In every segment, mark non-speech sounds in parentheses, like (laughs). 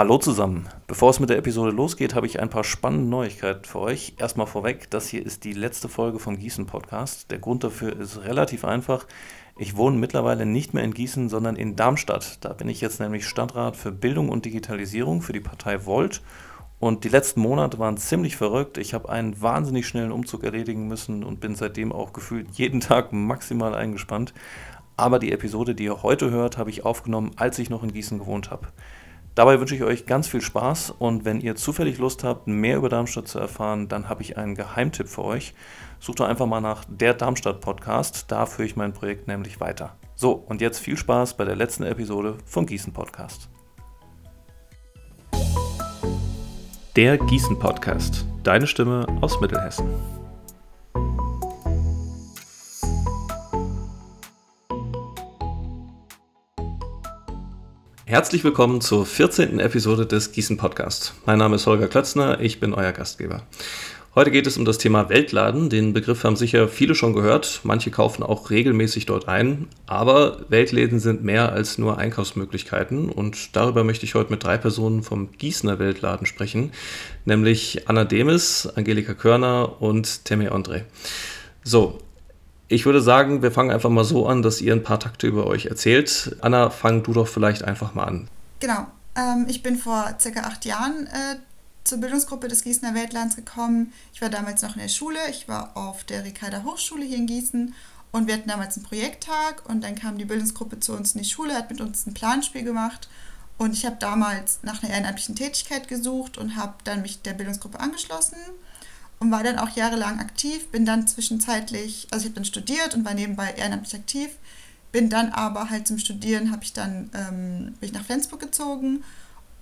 Hallo zusammen. Bevor es mit der Episode losgeht, habe ich ein paar spannende Neuigkeiten für euch. Erstmal vorweg, das hier ist die letzte Folge vom Gießen Podcast. Der Grund dafür ist relativ einfach. Ich wohne mittlerweile nicht mehr in Gießen, sondern in Darmstadt. Da bin ich jetzt nämlich Stadtrat für Bildung und Digitalisierung für die Partei Volt. Und die letzten Monate waren ziemlich verrückt. Ich habe einen wahnsinnig schnellen Umzug erledigen müssen und bin seitdem auch gefühlt jeden Tag maximal eingespannt. Aber die Episode, die ihr heute hört, habe ich aufgenommen, als ich noch in Gießen gewohnt habe. Dabei wünsche ich euch ganz viel Spaß und wenn ihr zufällig Lust habt, mehr über Darmstadt zu erfahren, dann habe ich einen Geheimtipp für euch. Sucht doch einfach mal nach der Darmstadt Podcast, da führe ich mein Projekt nämlich weiter. So, und jetzt viel Spaß bei der letzten Episode vom Gießen Podcast. Der Gießen Podcast, deine Stimme aus Mittelhessen. Herzlich willkommen zur 14. Episode des Gießen Podcast. Mein Name ist Holger Klötzner, ich bin euer Gastgeber. Heute geht es um das Thema Weltladen. Den Begriff haben sicher viele schon gehört. Manche kaufen auch regelmäßig dort ein. Aber Weltläden sind mehr als nur Einkaufsmöglichkeiten. Und darüber möchte ich heute mit drei Personen vom Gießener Weltladen sprechen. Nämlich Anna Demis, Angelika Körner und Temme André. So, ich würde sagen, wir fangen einfach mal so an, dass ihr ein paar Takte über euch erzählt. Anna, fang du doch vielleicht einfach mal an. Genau. Ähm, ich bin vor circa acht Jahren äh, zur Bildungsgruppe des Gießener Weltlands gekommen. Ich war damals noch in der Schule. Ich war auf der Ricarda Hochschule hier in Gießen und wir hatten damals einen Projekttag und dann kam die Bildungsgruppe zu uns in die Schule, hat mit uns ein Planspiel gemacht und ich habe damals nach einer ehrenamtlichen Tätigkeit gesucht und habe dann mich der Bildungsgruppe angeschlossen und war dann auch jahrelang aktiv, bin dann zwischenzeitlich, also ich habe dann studiert und war nebenbei ehrenamtlich aktiv, bin dann aber halt zum Studieren, habe ich dann, ähm, bin ich nach Flensburg gezogen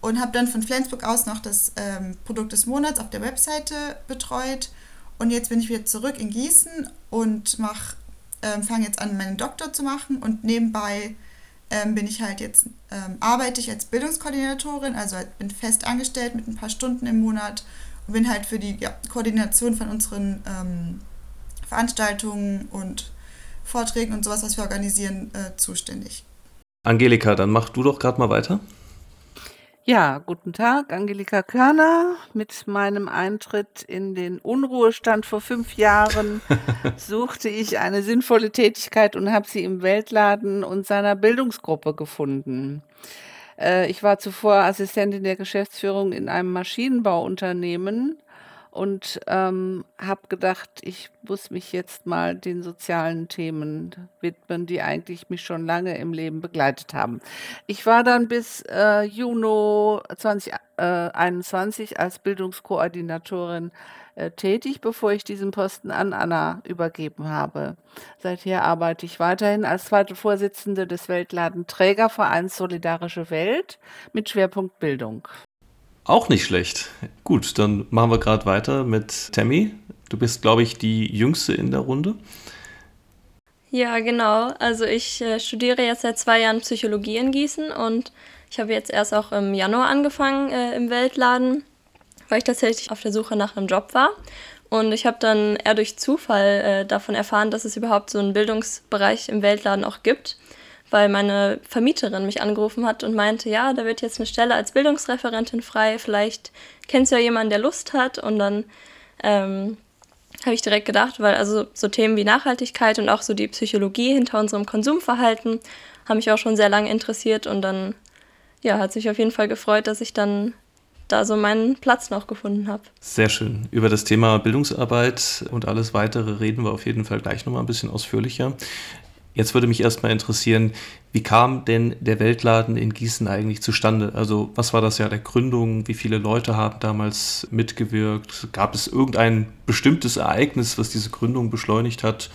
und habe dann von Flensburg aus noch das ähm, Produkt des Monats auf der Webseite betreut und jetzt bin ich wieder zurück in Gießen und mach, ähm, fange jetzt an, meinen Doktor zu machen und nebenbei ähm, bin ich halt jetzt, ähm, arbeite ich als Bildungskoordinatorin, also bin fest angestellt mit ein paar Stunden im Monat und bin halt für die ja, Koordination von unseren ähm, Veranstaltungen und Vorträgen und sowas, was wir organisieren, äh, zuständig. Angelika, dann mach du doch gerade mal weiter. Ja, guten Tag, Angelika Körner. Mit meinem Eintritt in den Unruhestand vor fünf Jahren (laughs) suchte ich eine sinnvolle Tätigkeit und habe sie im Weltladen und seiner Bildungsgruppe gefunden. Äh, ich war zuvor Assistentin der Geschäftsführung in einem Maschinenbauunternehmen und ähm, habe gedacht, ich muss mich jetzt mal den sozialen Themen widmen, die eigentlich mich schon lange im Leben begleitet haben. Ich war dann bis äh, Juni 2021 äh, als Bildungskoordinatorin äh, tätig, bevor ich diesen Posten an Anna übergeben habe. Seither arbeite ich weiterhin als zweite Vorsitzende des Weltladen Trägervereins Solidarische Welt mit Schwerpunkt Bildung. Auch nicht schlecht. Gut, dann machen wir gerade weiter mit Tammy. Du bist, glaube ich, die jüngste in der Runde. Ja, genau. Also ich äh, studiere jetzt seit zwei Jahren Psychologie in Gießen und ich habe jetzt erst auch im Januar angefangen äh, im Weltladen, weil ich tatsächlich auf der Suche nach einem Job war. Und ich habe dann eher durch Zufall äh, davon erfahren, dass es überhaupt so einen Bildungsbereich im Weltladen auch gibt weil meine Vermieterin mich angerufen hat und meinte, ja, da wird jetzt eine Stelle als Bildungsreferentin frei, vielleicht kennst du ja jemanden, der Lust hat. Und dann ähm, habe ich direkt gedacht, weil also so Themen wie Nachhaltigkeit und auch so die Psychologie hinter unserem Konsumverhalten haben mich auch schon sehr lange interessiert und dann ja, hat sich auf jeden Fall gefreut, dass ich dann da so meinen Platz noch gefunden habe. Sehr schön. Über das Thema Bildungsarbeit und alles weitere reden wir auf jeden Fall gleich nochmal ein bisschen ausführlicher. Jetzt würde mich erstmal interessieren, wie kam denn der Weltladen in Gießen eigentlich zustande? Also was war das Jahr der Gründung? Wie viele Leute haben damals mitgewirkt? Gab es irgendein bestimmtes Ereignis, was diese Gründung beschleunigt hat?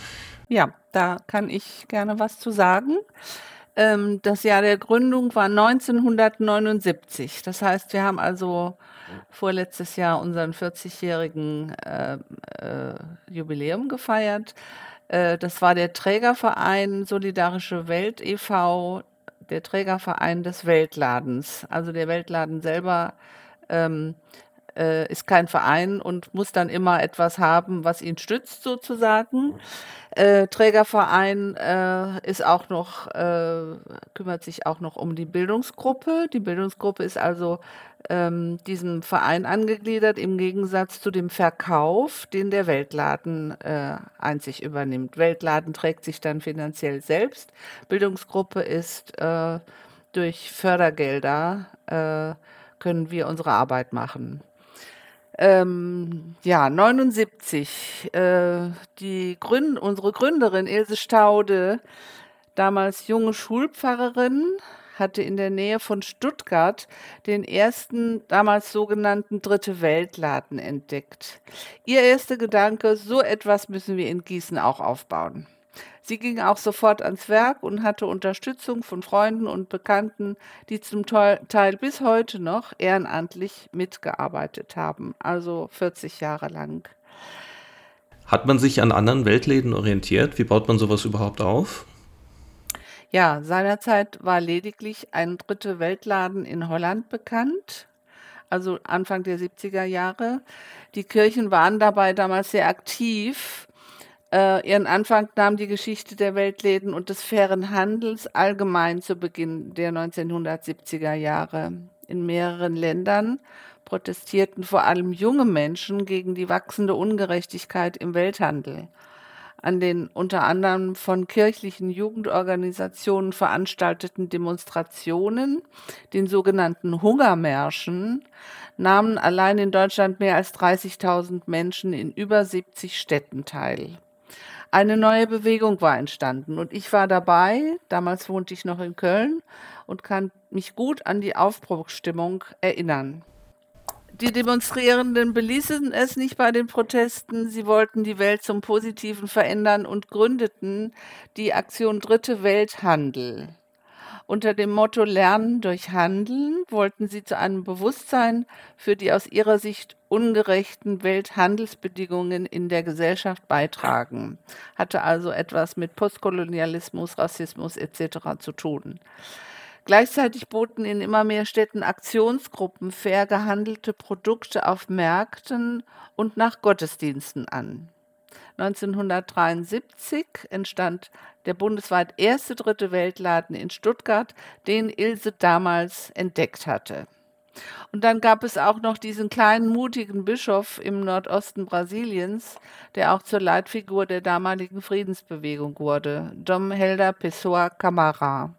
Ja, da kann ich gerne was zu sagen. Ähm, das Jahr der Gründung war 1979. Das heißt, wir haben also vorletztes Jahr unseren 40-jährigen äh, äh, Jubiläum gefeiert. Äh, das war der Trägerverein Solidarische Welt e.V., der Trägerverein des Weltladens. Also der Weltladen selber ähm, äh, ist kein Verein und muss dann immer etwas haben, was ihn stützt sozusagen. Äh, Trägerverein äh, ist auch noch, äh, kümmert sich auch noch um die Bildungsgruppe. Die Bildungsgruppe ist also ähm, diesem Verein angegliedert, im Gegensatz zu dem Verkauf, den der Weltladen äh, einzig übernimmt. Weltladen trägt sich dann finanziell selbst. Bildungsgruppe ist äh, durch Fördergelder, äh, können wir unsere Arbeit machen. Ähm, ja, 79. Äh, die Gründ unsere Gründerin Ilse Staude, damals junge Schulpfarrerin, hatte in der Nähe von Stuttgart den ersten, damals sogenannten Dritte Weltladen entdeckt. Ihr erster Gedanke, so etwas müssen wir in Gießen auch aufbauen. Sie ging auch sofort ans Werk und hatte Unterstützung von Freunden und Bekannten, die zum Teil bis heute noch ehrenamtlich mitgearbeitet haben, also 40 Jahre lang. Hat man sich an anderen Weltläden orientiert? Wie baut man sowas überhaupt auf? Ja, seinerzeit war lediglich ein dritte Weltladen in Holland bekannt, also Anfang der 70er Jahre. Die Kirchen waren dabei damals sehr aktiv äh, ihren Anfang nahm die Geschichte der Weltläden und des fairen Handels allgemein zu Beginn der 1970er Jahre. In mehreren Ländern protestierten vor allem junge Menschen gegen die wachsende Ungerechtigkeit im Welthandel. An den unter anderem von kirchlichen Jugendorganisationen veranstalteten Demonstrationen, den sogenannten Hungermärschen, nahmen allein in Deutschland mehr als 30.000 Menschen in über 70 Städten teil eine neue Bewegung war entstanden und ich war dabei. Damals wohnte ich noch in Köln und kann mich gut an die Aufbruchsstimmung erinnern. Die Demonstrierenden beließen es nicht bei den Protesten. Sie wollten die Welt zum Positiven verändern und gründeten die Aktion Dritte Welthandel. Unter dem Motto Lernen durch Handeln wollten sie zu einem Bewusstsein für die aus ihrer Sicht ungerechten Welthandelsbedingungen in der Gesellschaft beitragen. Hatte also etwas mit Postkolonialismus, Rassismus etc. zu tun. Gleichzeitig boten in immer mehr Städten Aktionsgruppen fair gehandelte Produkte auf Märkten und nach Gottesdiensten an. 1973 entstand der bundesweit erste dritte Weltladen in Stuttgart, den Ilse damals entdeckt hatte. Und dann gab es auch noch diesen kleinen mutigen Bischof im Nordosten Brasiliens, der auch zur Leitfigur der damaligen Friedensbewegung wurde. Dom Helder Pessoa Camara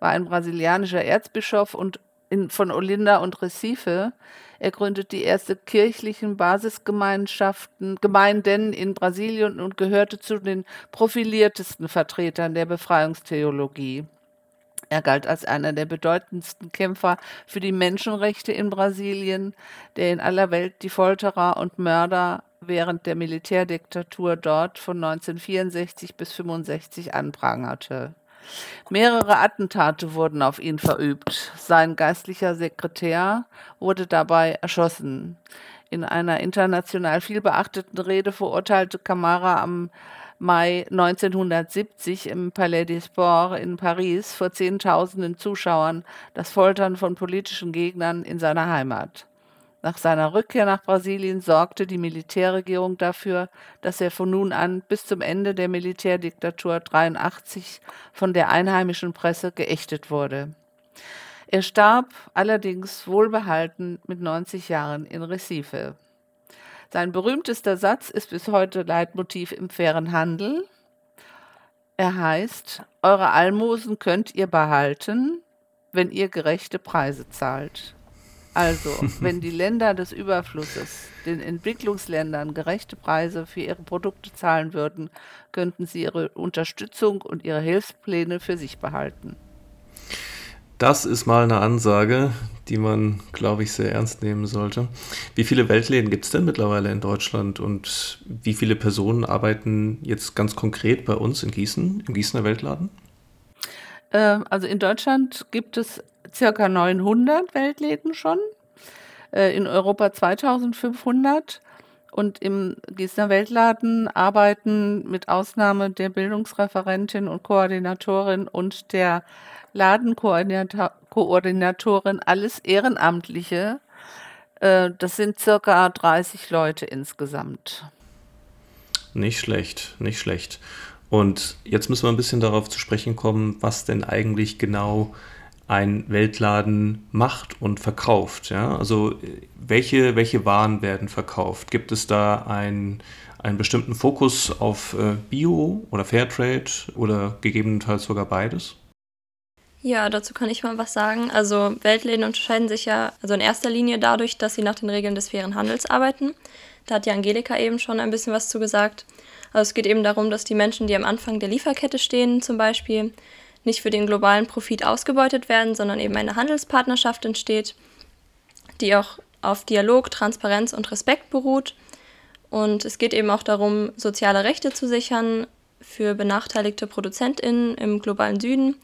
war ein brasilianischer Erzbischof und in, von Olinda und Recife. Er gründet die erste kirchlichen Basisgemeinschaften, Gemeinden in Brasilien und gehörte zu den profiliertesten Vertretern der Befreiungstheologie. Er galt als einer der bedeutendsten Kämpfer für die Menschenrechte in Brasilien, der in aller Welt die Folterer und Mörder während der Militärdiktatur dort von 1964 bis 1965 anprangerte. Mehrere Attentate wurden auf ihn verübt. Sein geistlicher Sekretär wurde dabei erschossen. In einer international vielbeachteten Rede verurteilte Camara am Mai 1970 im Palais des Sports in Paris vor Zehntausenden Zuschauern das Foltern von politischen Gegnern in seiner Heimat. Nach seiner Rückkehr nach Brasilien sorgte die Militärregierung dafür, dass er von nun an bis zum Ende der Militärdiktatur 83 von der einheimischen Presse geächtet wurde. Er starb allerdings wohlbehalten mit 90 Jahren in Recife. Sein berühmtester Satz ist bis heute Leitmotiv im fairen Handel. Er heißt, eure Almosen könnt ihr behalten, wenn ihr gerechte Preise zahlt. Also, (laughs) wenn die Länder des Überflusses den Entwicklungsländern gerechte Preise für ihre Produkte zahlen würden, könnten sie ihre Unterstützung und ihre Hilfspläne für sich behalten. Das ist mal eine Ansage, die man, glaube ich, sehr ernst nehmen sollte. Wie viele Weltläden gibt es denn mittlerweile in Deutschland und wie viele Personen arbeiten jetzt ganz konkret bei uns in Gießen, im Gießener Weltladen? Ähm, also in Deutschland gibt es circa 900 Weltläden schon, äh, in Europa 2500 und im Gießener Weltladen arbeiten mit Ausnahme der Bildungsreferentin und Koordinatorin und der Ladenkoordinatorin alles Ehrenamtliche. Äh, das sind circa 30 Leute insgesamt. Nicht schlecht, nicht schlecht. Und jetzt müssen wir ein bisschen darauf zu sprechen kommen, was denn eigentlich genau ein Weltladen macht und verkauft. Ja? Also welche, welche Waren werden verkauft? Gibt es da ein, einen bestimmten Fokus auf äh, Bio oder Fairtrade oder gegebenenfalls sogar beides? Ja, dazu kann ich mal was sagen. Also Weltläden unterscheiden sich ja also in erster Linie dadurch, dass sie nach den Regeln des fairen Handels arbeiten. Da hat ja Angelika eben schon ein bisschen was zu gesagt. Also es geht eben darum, dass die Menschen, die am Anfang der Lieferkette stehen zum Beispiel, nicht für den globalen Profit ausgebeutet werden, sondern eben eine Handelspartnerschaft entsteht, die auch auf Dialog, Transparenz und Respekt beruht. Und es geht eben auch darum, soziale Rechte zu sichern für benachteiligte ProduzentInnen im globalen Süden.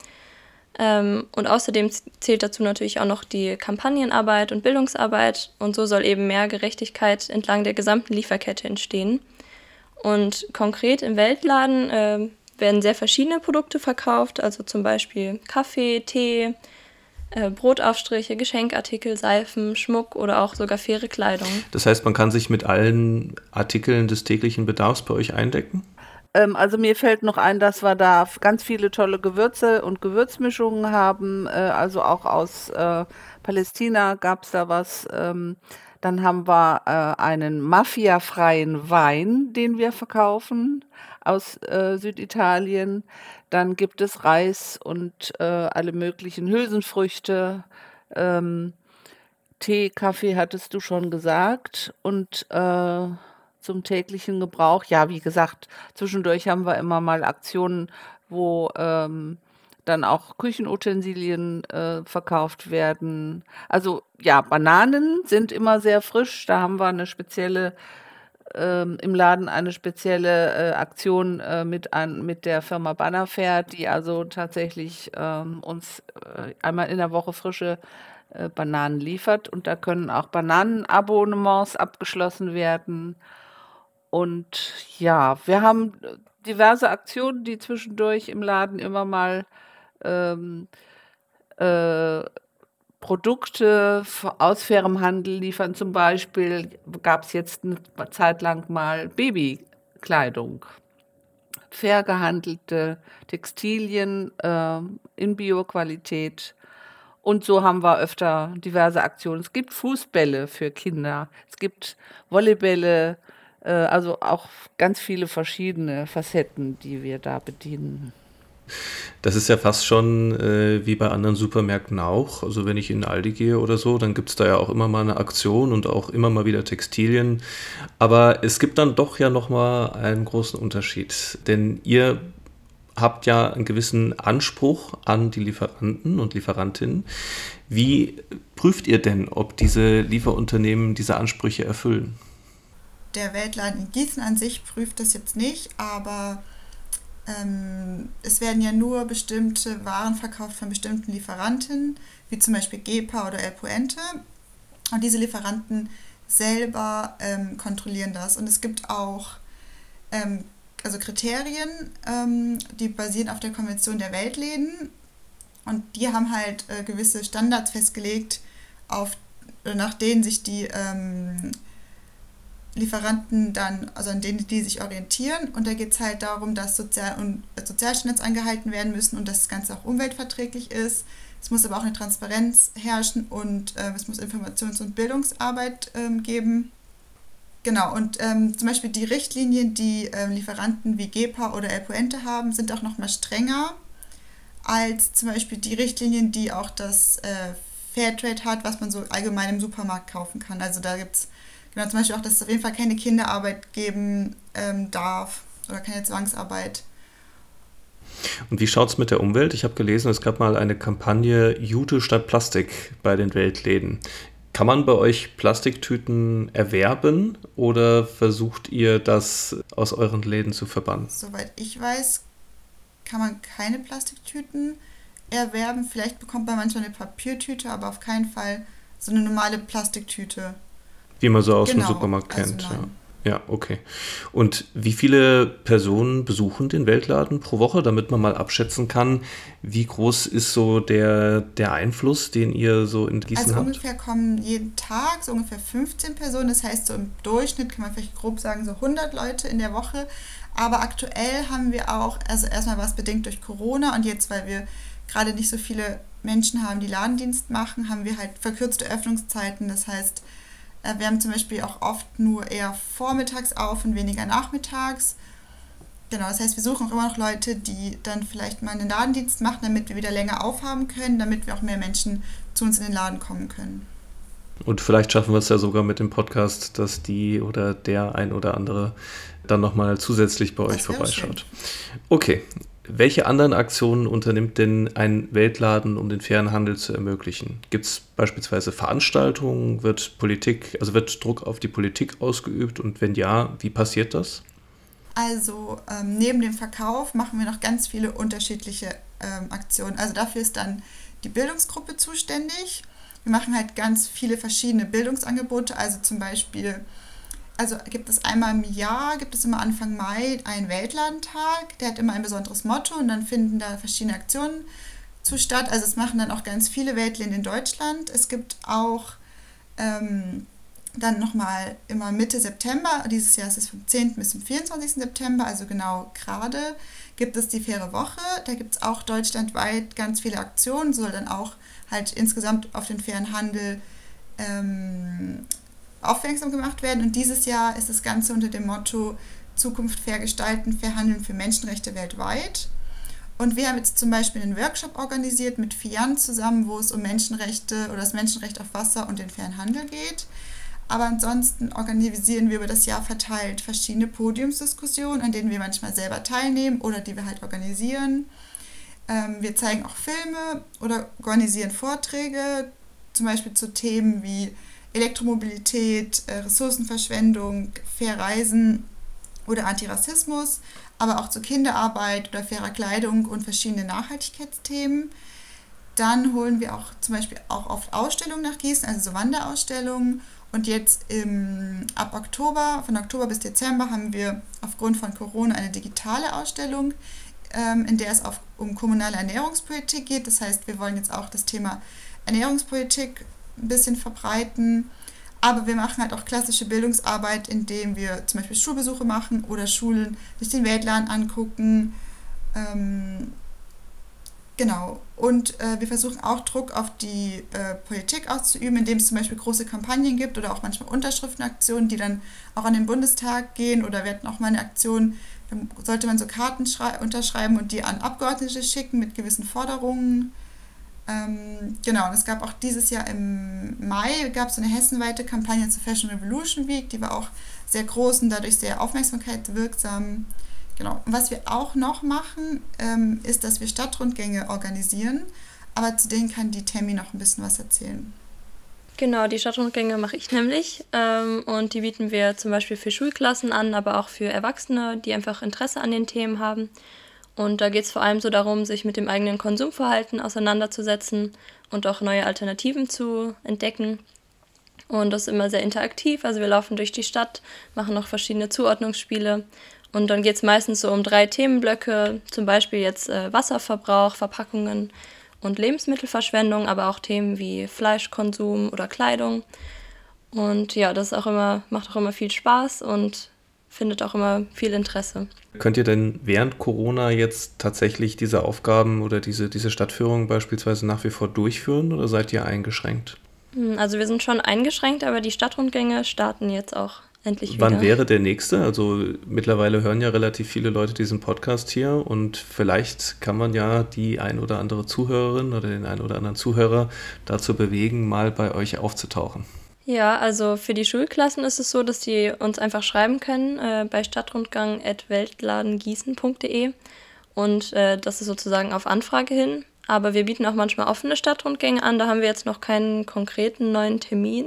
Ähm, und außerdem zählt dazu natürlich auch noch die Kampagnenarbeit und Bildungsarbeit. Und so soll eben mehr Gerechtigkeit entlang der gesamten Lieferkette entstehen. Und konkret im Weltladen äh, werden sehr verschiedene Produkte verkauft, also zum Beispiel Kaffee, Tee, äh, Brotaufstriche, Geschenkartikel, Seifen, Schmuck oder auch sogar faire Kleidung. Das heißt, man kann sich mit allen Artikeln des täglichen Bedarfs bei euch eindecken? Ähm, also mir fällt noch ein, dass wir da ganz viele tolle Gewürze und Gewürzmischungen haben. Äh, also auch aus äh, Palästina gab es da was. Ähm, dann haben wir äh, einen mafiafreien Wein, den wir verkaufen aus äh, Süditalien. Dann gibt es Reis und äh, alle möglichen Hülsenfrüchte. Ähm, Tee, Kaffee hattest du schon gesagt. Und äh, zum täglichen Gebrauch, ja, wie gesagt, zwischendurch haben wir immer mal Aktionen, wo ähm, dann auch Küchenutensilien äh, verkauft werden. Also ja, Bananen sind immer sehr frisch. Da haben wir eine spezielle ähm, im Laden eine spezielle äh, Aktion äh, mit, an, mit der Firma Bannerfair, die also tatsächlich ähm, uns äh, einmal in der Woche frische äh, Bananen liefert. Und da können auch Bananenabonnements abgeschlossen werden. Und ja, wir haben diverse Aktionen, die zwischendurch im Laden immer mal ähm, äh, Produkte aus fairem Handel liefern. Zum Beispiel gab es jetzt eine Zeit lang mal Babykleidung. Fair gehandelte Textilien äh, in Bioqualität. Und so haben wir öfter diverse Aktionen. Es gibt Fußbälle für Kinder, es gibt Volleybälle, äh, also auch ganz viele verschiedene Facetten, die wir da bedienen. Das ist ja fast schon äh, wie bei anderen Supermärkten auch. Also wenn ich in Aldi gehe oder so, dann gibt es da ja auch immer mal eine Aktion und auch immer mal wieder Textilien. Aber es gibt dann doch ja nochmal einen großen Unterschied. Denn ihr habt ja einen gewissen Anspruch an die Lieferanten und Lieferantinnen. Wie prüft ihr denn, ob diese Lieferunternehmen diese Ansprüche erfüllen? Der Weltladen in Gießen an sich prüft das jetzt nicht, aber ähm, es werden ja nur bestimmte Waren verkauft von bestimmten Lieferanten, wie zum Beispiel Gepa oder El Puente. Und diese Lieferanten selber ähm, kontrollieren das. Und es gibt auch ähm, also Kriterien, ähm, die basieren auf der Konvention der Weltläden. Und die haben halt äh, gewisse Standards festgelegt, auf, nach denen sich die ähm, Lieferanten dann, also an denen die sich orientieren. Und da geht es halt darum, dass Sozial- und Sozialstandards eingehalten werden müssen und dass das Ganze auch umweltverträglich ist. Es muss aber auch eine Transparenz herrschen und äh, es muss Informations- und Bildungsarbeit ähm, geben. Genau, und ähm, zum Beispiel die Richtlinien, die ähm, Lieferanten wie GEPA oder El Puente haben, sind auch noch mal strenger als zum Beispiel die Richtlinien, die auch das äh, Fairtrade hat, was man so allgemein im Supermarkt kaufen kann. Also da gibt es Genau, zum Beispiel auch, dass es auf jeden Fall keine Kinderarbeit geben ähm, darf oder keine Zwangsarbeit. Und wie schaut es mit der Umwelt? Ich habe gelesen, es gab mal eine Kampagne Jute statt Plastik bei den Weltläden. Kann man bei euch Plastiktüten erwerben oder versucht ihr das aus euren Läden zu verbannen? Soweit ich weiß, kann man keine Plastiktüten erwerben. Vielleicht bekommt man manchmal eine Papiertüte, aber auf keinen Fall so eine normale Plastiktüte. Die man so aus genau, dem Supermarkt kennt. Also ja. Ja, okay. Und wie viele Personen besuchen den Weltladen pro Woche, damit man mal abschätzen kann, wie groß ist so der, der Einfluss, den ihr so in Gießen also habt? Also ungefähr kommen jeden Tag so ungefähr 15 Personen. Das heißt, so im Durchschnitt kann man vielleicht grob sagen, so 100 Leute in der Woche. Aber aktuell haben wir auch, also erstmal war es bedingt durch Corona und jetzt, weil wir gerade nicht so viele Menschen haben, die Ladendienst machen, haben wir halt verkürzte Öffnungszeiten. Das heißt, wir haben zum Beispiel auch oft nur eher vormittags auf und weniger nachmittags. Genau, das heißt, wir suchen auch immer noch Leute, die dann vielleicht mal einen Ladendienst machen, damit wir wieder länger aufhaben können, damit wir auch mehr Menschen zu uns in den Laden kommen können. Und vielleicht schaffen wir es ja sogar mit dem Podcast, dass die oder der ein oder andere dann nochmal zusätzlich bei euch vorbeischaut. Schön. Okay, welche anderen Aktionen unternimmt denn ein Weltladen, um den fairen Handel zu ermöglichen? Gibt es beispielsweise Veranstaltungen? Wird Politik, also wird Druck auf die Politik ausgeübt? Und wenn ja, wie passiert das? Also ähm, neben dem Verkauf machen wir noch ganz viele unterschiedliche ähm, Aktionen. Also dafür ist dann die Bildungsgruppe zuständig. Wir machen halt ganz viele verschiedene Bildungsangebote, also zum Beispiel also gibt es einmal im Jahr, gibt es immer Anfang Mai einen Weltladentag, der hat immer ein besonderes Motto und dann finden da verschiedene Aktionen zu statt. Also es machen dann auch ganz viele Weltläden in Deutschland. Es gibt auch ähm, dann nochmal immer Mitte September, dieses Jahr ist es vom 10. bis zum 24. September, also genau gerade, gibt es die faire Woche. Da gibt es auch deutschlandweit ganz viele Aktionen, soll dann auch halt insgesamt auf den fairen Handel ähm, aufmerksam gemacht werden. Und dieses Jahr ist das Ganze unter dem Motto Zukunft fair gestalten, fair handeln für Menschenrechte weltweit. Und wir haben jetzt zum Beispiel einen Workshop organisiert mit FIAN zusammen, wo es um Menschenrechte oder das Menschenrecht auf Wasser und den fairen Handel geht. Aber ansonsten organisieren wir über das Jahr verteilt verschiedene Podiumsdiskussionen, an denen wir manchmal selber teilnehmen oder die wir halt organisieren. Ähm, wir zeigen auch Filme oder organisieren Vorträge, zum Beispiel zu Themen wie Elektromobilität, äh, Ressourcenverschwendung, fair Reisen oder Antirassismus, aber auch zur Kinderarbeit oder fairer Kleidung und verschiedene Nachhaltigkeitsthemen. Dann holen wir auch zum Beispiel auch oft Ausstellungen nach Gießen, also so Wanderausstellungen. Und jetzt im, ab Oktober, von Oktober bis Dezember, haben wir aufgrund von Corona eine digitale Ausstellung, ähm, in der es auf, um kommunale Ernährungspolitik geht. Das heißt, wir wollen jetzt auch das Thema Ernährungspolitik ein bisschen verbreiten. Aber wir machen halt auch klassische Bildungsarbeit, indem wir zum Beispiel Schulbesuche machen oder Schulen sich den Weltladen angucken. Ähm, genau. Und äh, wir versuchen auch Druck auf die äh, Politik auszuüben, indem es zum Beispiel große Kampagnen gibt oder auch manchmal Unterschriftenaktionen, die dann auch an den Bundestag gehen. Oder wir hatten auch mal eine Aktion, sollte man so Karten unterschreiben und die an Abgeordnete schicken mit gewissen Forderungen. Ähm, genau, und es gab auch dieses Jahr im Mai gab es eine hessenweite Kampagne zur Fashion Revolution Week, die war auch sehr groß und dadurch sehr aufmerksamkeitswirksam. Genau. Und was wir auch noch machen, ähm, ist, dass wir Stadtrundgänge organisieren, aber zu denen kann die Tammy noch ein bisschen was erzählen. Genau, die Stadtrundgänge mache ich nämlich ähm, und die bieten wir zum Beispiel für Schulklassen an, aber auch für Erwachsene, die einfach Interesse an den Themen haben. Und da geht es vor allem so darum, sich mit dem eigenen Konsumverhalten auseinanderzusetzen und auch neue Alternativen zu entdecken. Und das ist immer sehr interaktiv. Also wir laufen durch die Stadt, machen noch verschiedene Zuordnungsspiele. Und dann geht es meistens so um drei Themenblöcke, zum Beispiel jetzt äh, Wasserverbrauch, Verpackungen und Lebensmittelverschwendung, aber auch Themen wie Fleischkonsum oder Kleidung. Und ja, das auch immer, macht auch immer viel Spaß und findet auch immer viel Interesse. Könnt ihr denn während Corona jetzt tatsächlich diese Aufgaben oder diese, diese Stadtführung beispielsweise nach wie vor durchführen oder seid ihr eingeschränkt? Hm, also wir sind schon eingeschränkt, aber die Stadtrundgänge starten jetzt auch endlich wieder. Wann wäre der nächste? Also mittlerweile hören ja relativ viele Leute diesen Podcast hier und vielleicht kann man ja die ein oder andere Zuhörerin oder den ein oder anderen Zuhörer dazu bewegen, mal bei euch aufzutauchen. Ja, also für die Schulklassen ist es so, dass die uns einfach schreiben können äh, bei stadtrundgang.weltladengießen.de und äh, das ist sozusagen auf Anfrage hin. Aber wir bieten auch manchmal offene Stadtrundgänge an. Da haben wir jetzt noch keinen konkreten neuen Termin.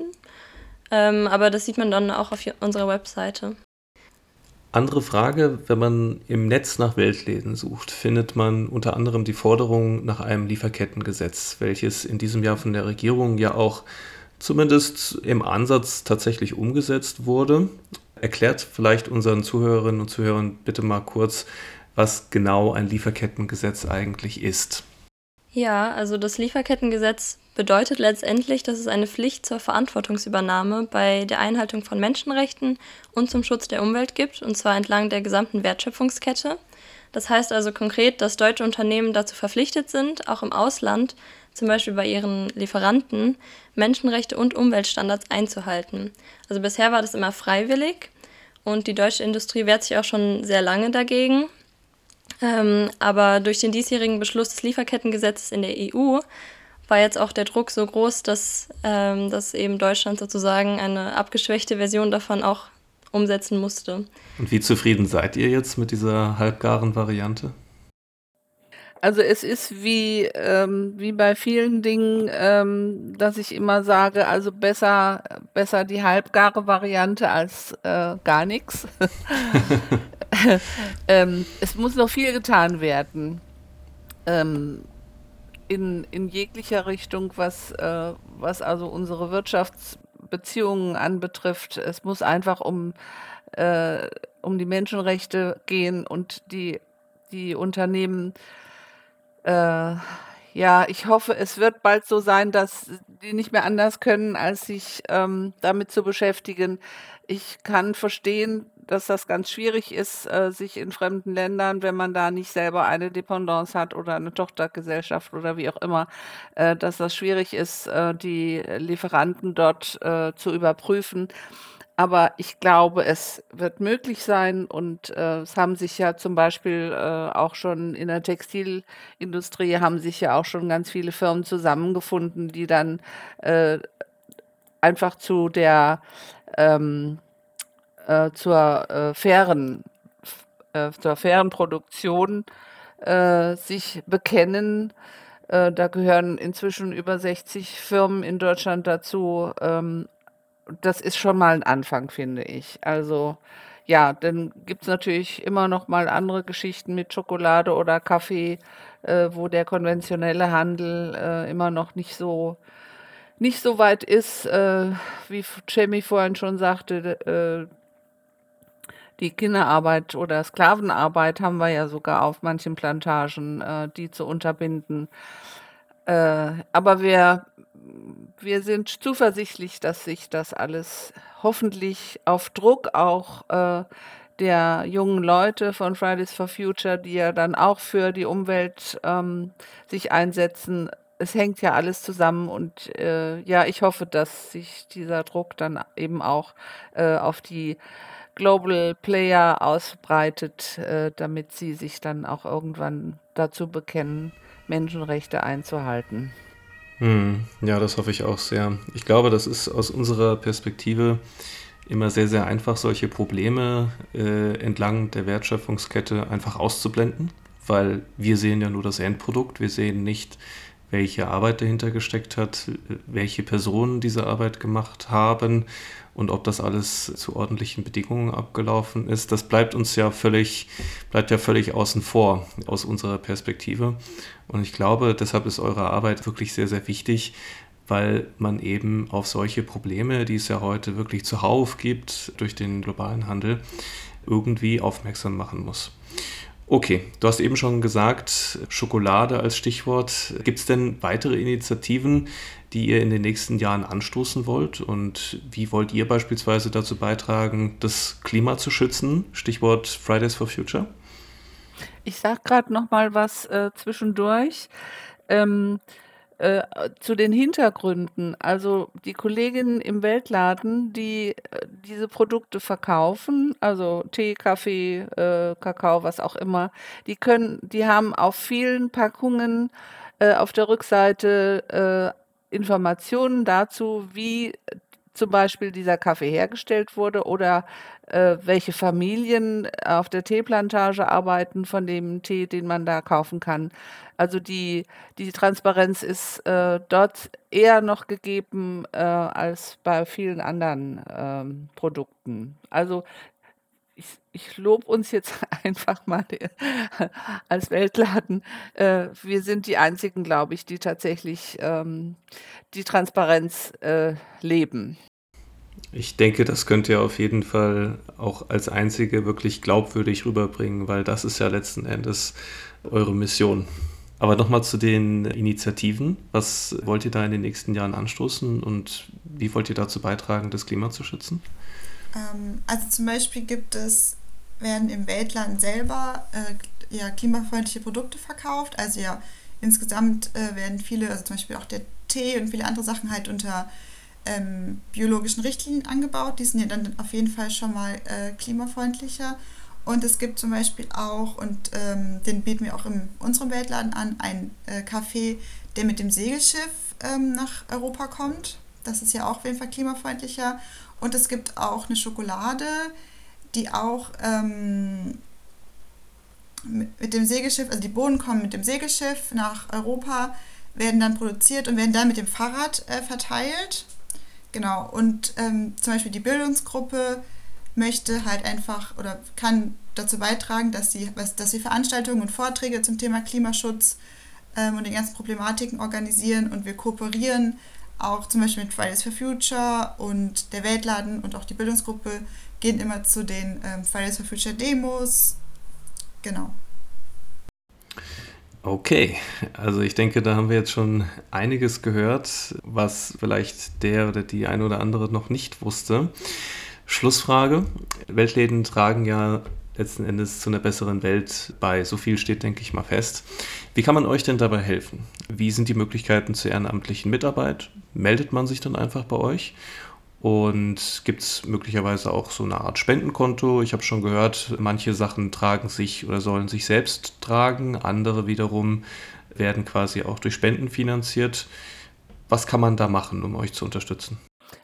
Ähm, aber das sieht man dann auch auf unserer Webseite. Andere Frage, wenn man im Netz nach Weltläden sucht, findet man unter anderem die Forderung nach einem Lieferkettengesetz, welches in diesem Jahr von der Regierung ja auch zumindest im Ansatz tatsächlich umgesetzt wurde. Erklärt vielleicht unseren Zuhörerinnen und Zuhörern bitte mal kurz, was genau ein Lieferkettengesetz eigentlich ist. Ja, also das Lieferkettengesetz bedeutet letztendlich, dass es eine Pflicht zur Verantwortungsübernahme bei der Einhaltung von Menschenrechten und zum Schutz der Umwelt gibt, und zwar entlang der gesamten Wertschöpfungskette. Das heißt also konkret, dass deutsche Unternehmen dazu verpflichtet sind, auch im Ausland, zum Beispiel bei ihren Lieferanten, Menschenrechte und Umweltstandards einzuhalten. Also bisher war das immer freiwillig und die deutsche Industrie wehrt sich auch schon sehr lange dagegen. Ähm, aber durch den diesjährigen Beschluss des Lieferkettengesetzes in der EU war jetzt auch der Druck so groß, dass, ähm, dass eben Deutschland sozusagen eine abgeschwächte Version davon auch umsetzen musste. Und wie zufrieden seid ihr jetzt mit dieser halbgaren Variante? Also es ist wie, ähm, wie bei vielen Dingen, ähm, dass ich immer sage, also besser, besser die halbgare Variante als äh, gar nichts. (laughs) (laughs) ähm, es muss noch viel getan werden. Ähm, in, in jeglicher Richtung, was, äh, was also unsere Wirtschaftsbeziehungen anbetrifft. Es muss einfach um, äh, um die Menschenrechte gehen und die, die Unternehmen äh, ja, ich hoffe, es wird bald so sein, dass die nicht mehr anders können, als sich ähm, damit zu beschäftigen. Ich kann verstehen, dass das ganz schwierig ist, äh, sich in fremden Ländern, wenn man da nicht selber eine Dependance hat oder eine Tochtergesellschaft oder wie auch immer, äh, dass das schwierig ist, äh, die Lieferanten dort äh, zu überprüfen. Aber ich glaube, es wird möglich sein und äh, es haben sich ja zum Beispiel äh, auch schon in der Textilindustrie haben sich ja auch schon ganz viele Firmen zusammengefunden, die dann äh, einfach zu der ähm, äh, zur äh, fairen äh, zur fairen Produktion äh, sich bekennen. Äh, da gehören inzwischen über 60 Firmen in Deutschland dazu. Ähm, das ist schon mal ein Anfang, finde ich. Also ja, dann gibt es natürlich immer noch mal andere Geschichten mit Schokolade oder Kaffee, äh, wo der konventionelle Handel äh, immer noch nicht so nicht so weit ist, äh, wie Jamie vorhin schon sagte. Äh, die Kinderarbeit oder Sklavenarbeit haben wir ja sogar auf manchen Plantagen, äh, die zu unterbinden. Äh, aber wir wir sind zuversichtlich, dass sich das alles hoffentlich auf Druck auch äh, der jungen Leute von Fridays for Future, die ja dann auch für die Umwelt ähm, sich einsetzen. Es hängt ja alles zusammen und äh, ja, ich hoffe, dass sich dieser Druck dann eben auch äh, auf die Global Player ausbreitet, äh, damit sie sich dann auch irgendwann dazu bekennen, Menschenrechte einzuhalten. Hm, ja, das hoffe ich auch sehr. Ich glaube, das ist aus unserer Perspektive immer sehr, sehr einfach, solche Probleme äh, entlang der Wertschöpfungskette einfach auszublenden, weil wir sehen ja nur das Endprodukt. Wir sehen nicht, welche Arbeit dahinter gesteckt hat, welche Personen diese Arbeit gemacht haben und ob das alles zu ordentlichen Bedingungen abgelaufen ist. Das bleibt uns ja völlig, bleibt ja völlig außen vor aus unserer Perspektive. Und ich glaube, deshalb ist eure Arbeit wirklich sehr, sehr wichtig, weil man eben auf solche Probleme, die es ja heute wirklich zuhauf gibt durch den globalen Handel, irgendwie aufmerksam machen muss. Okay, du hast eben schon gesagt, Schokolade als Stichwort. Gibt es denn weitere Initiativen, die ihr in den nächsten Jahren anstoßen wollt? Und wie wollt ihr beispielsweise dazu beitragen, das Klima zu schützen? Stichwort Fridays for Future. Ich sage gerade noch mal was äh, zwischendurch. Ähm, äh, zu den Hintergründen. Also die Kolleginnen im Weltladen, die äh, diese Produkte verkaufen, also Tee, Kaffee, äh, Kakao, was auch immer, die können, die haben auf vielen Packungen äh, auf der Rückseite Informationen dazu, wie zum Beispiel dieser Kaffee hergestellt wurde oder äh, welche Familien auf der Teeplantage arbeiten von dem Tee, den man da kaufen kann. Also die, die Transparenz ist äh, dort eher noch gegeben äh, als bei vielen anderen ähm, Produkten. Also ich, ich lobe uns jetzt (laughs) einfach mal als Weltladen. Äh, wir sind die einzigen, glaube ich, die tatsächlich ähm, die Transparenz äh, leben. Ich denke, das könnt ihr auf jeden Fall auch als Einzige wirklich glaubwürdig rüberbringen, weil das ist ja letzten Endes eure Mission. Aber nochmal zu den Initiativen. Was wollt ihr da in den nächsten Jahren anstoßen und wie wollt ihr dazu beitragen, das Klima zu schützen? Ähm, also zum Beispiel gibt es, werden im Weltland selber äh, ja, klimafreundliche Produkte verkauft. Also ja, insgesamt äh, werden viele, also zum Beispiel auch der Tee und viele andere Sachen halt unter ähm, biologischen Richtlinien angebaut. Die sind ja dann auf jeden Fall schon mal äh, klimafreundlicher. Und es gibt zum Beispiel auch, und ähm, den bieten wir auch in unserem Weltladen an, einen äh, Kaffee, der mit dem Segelschiff ähm, nach Europa kommt. Das ist ja auch auf jeden Fall klimafreundlicher. Und es gibt auch eine Schokolade, die auch ähm, mit, dem Segelschiff, also die Bohnen kommen mit dem Segelschiff nach Europa, werden dann produziert und werden dann mit dem Fahrrad äh, verteilt. Genau, und ähm, zum Beispiel die Bildungsgruppe möchte halt einfach oder kann dazu beitragen, dass sie, dass sie Veranstaltungen und Vorträge zum Thema Klimaschutz ähm, und den ganzen Problematiken organisieren und wir kooperieren auch zum Beispiel mit Fridays for Future und der Weltladen und auch die Bildungsgruppe gehen immer zu den ähm, Fridays for Future Demos. Genau. Okay, also ich denke, da haben wir jetzt schon einiges gehört, was vielleicht der oder die eine oder andere noch nicht wusste. Schlussfrage. Weltläden tragen ja letzten Endes zu einer besseren Welt bei. So viel steht, denke ich mal, fest. Wie kann man euch denn dabei helfen? Wie sind die Möglichkeiten zur ehrenamtlichen Mitarbeit? Meldet man sich dann einfach bei euch? Und gibt es möglicherweise auch so eine Art Spendenkonto? Ich habe schon gehört, manche Sachen tragen sich oder sollen sich selbst tragen, andere wiederum werden quasi auch durch Spenden finanziert. Was kann man da machen, um euch zu unterstützen?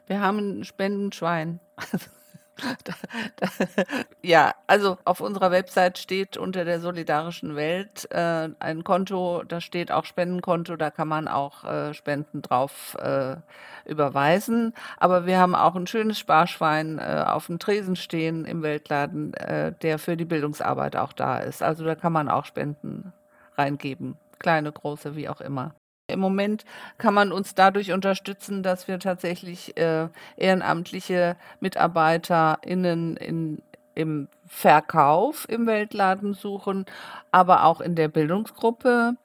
Wir haben ein Spendenschwein. (laughs) (laughs) Ja, also auf unserer Website steht unter der solidarischen Welt äh, ein Konto, da steht auch Spendenkonto, da kann man auch äh, Spenden drauf äh, überweisen. Aber wir haben auch ein schönes Sparschwein äh, auf dem Tresen stehen im Weltladen, äh, der für die Bildungsarbeit auch da ist. Also da kann man auch Spenden reingeben, kleine, große, wie auch immer. Im Moment kann man uns dadurch unterstützen, dass wir tatsächlich äh, ehrenamtliche MitarbeiterInnen in, im Verkauf im Weltladen suchen, aber auch in der Bildungsgruppe,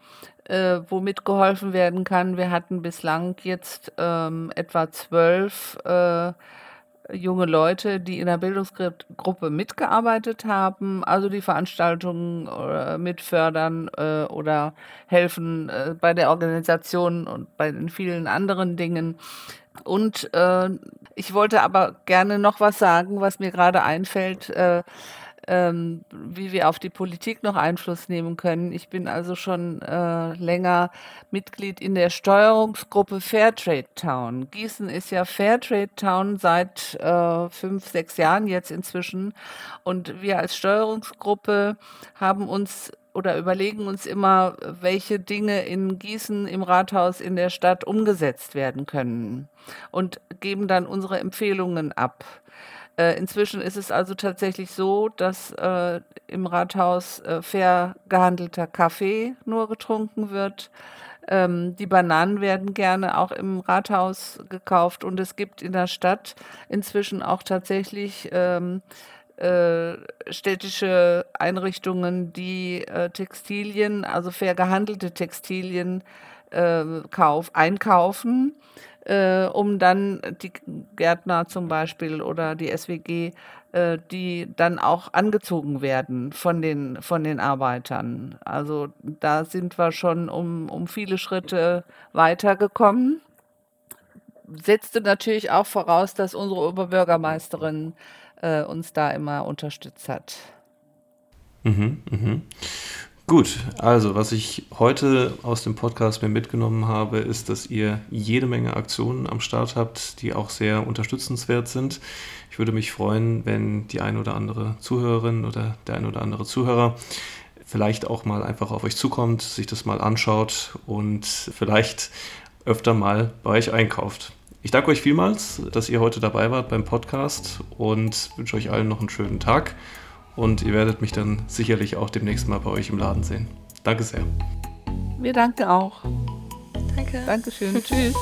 äh, wo mitgeholfen werden kann. Wir hatten bislang jetzt ähm, etwa zwölf äh, junge Leute, die in der Bildungsgruppe mitgearbeitet haben, also die Veranstaltungen äh, mitfördern äh, oder helfen äh, bei der Organisation und bei den vielen anderen Dingen. Und ich wollte aber gerne noch was sagen, was mir gerade einfällt. Äh, ähm, wie wir auf die Politik noch Einfluss nehmen können. Ich bin also schon äh, länger Mitglied in der Steuerungsgruppe Fairtrade Town. Gießen ist ja Fairtrade Town seit äh, fünf, sechs Jahren jetzt inzwischen. Und wir als Steuerungsgruppe haben uns oder überlegen uns immer, welche Dinge in Gießen im Rathaus in der Stadt umgesetzt werden können und geben dann unsere Empfehlungen ab. Äh, inzwischen ist es also tatsächlich so, dass äh, im Rathaus äh, fair gehandelter Kaffee nur getrunken wird. Ähm, die Bananen werden gerne auch im Rathaus gekauft und es gibt in der Stadt inzwischen auch tatsächlich ähm, äh, städtische Einrichtungen, die äh, Textilien, also fair gehandelte Textilien äh, kauf, einkaufen äh, um dann die Gärtner zum Beispiel oder die SWG, äh, die dann auch angezogen werden von den, von den Arbeitern. Also da sind wir schon um, um viele Schritte weitergekommen. Setzte natürlich auch voraus, dass unsere Oberbürgermeisterin äh, uns da immer unterstützt hat. Mhm, mhm. Gut, also was ich heute aus dem Podcast mir mitgenommen habe, ist, dass ihr jede Menge Aktionen am Start habt, die auch sehr unterstützenswert sind. Ich würde mich freuen, wenn die ein oder andere Zuhörerin oder der ein oder andere Zuhörer vielleicht auch mal einfach auf euch zukommt, sich das mal anschaut und vielleicht öfter mal bei euch einkauft. Ich danke euch vielmals, dass ihr heute dabei wart beim Podcast und wünsche euch allen noch einen schönen Tag und ihr werdet mich dann sicherlich auch demnächst mal bei euch im Laden sehen. Danke sehr. Wir danken auch. Danke. Dankeschön. Tschüss.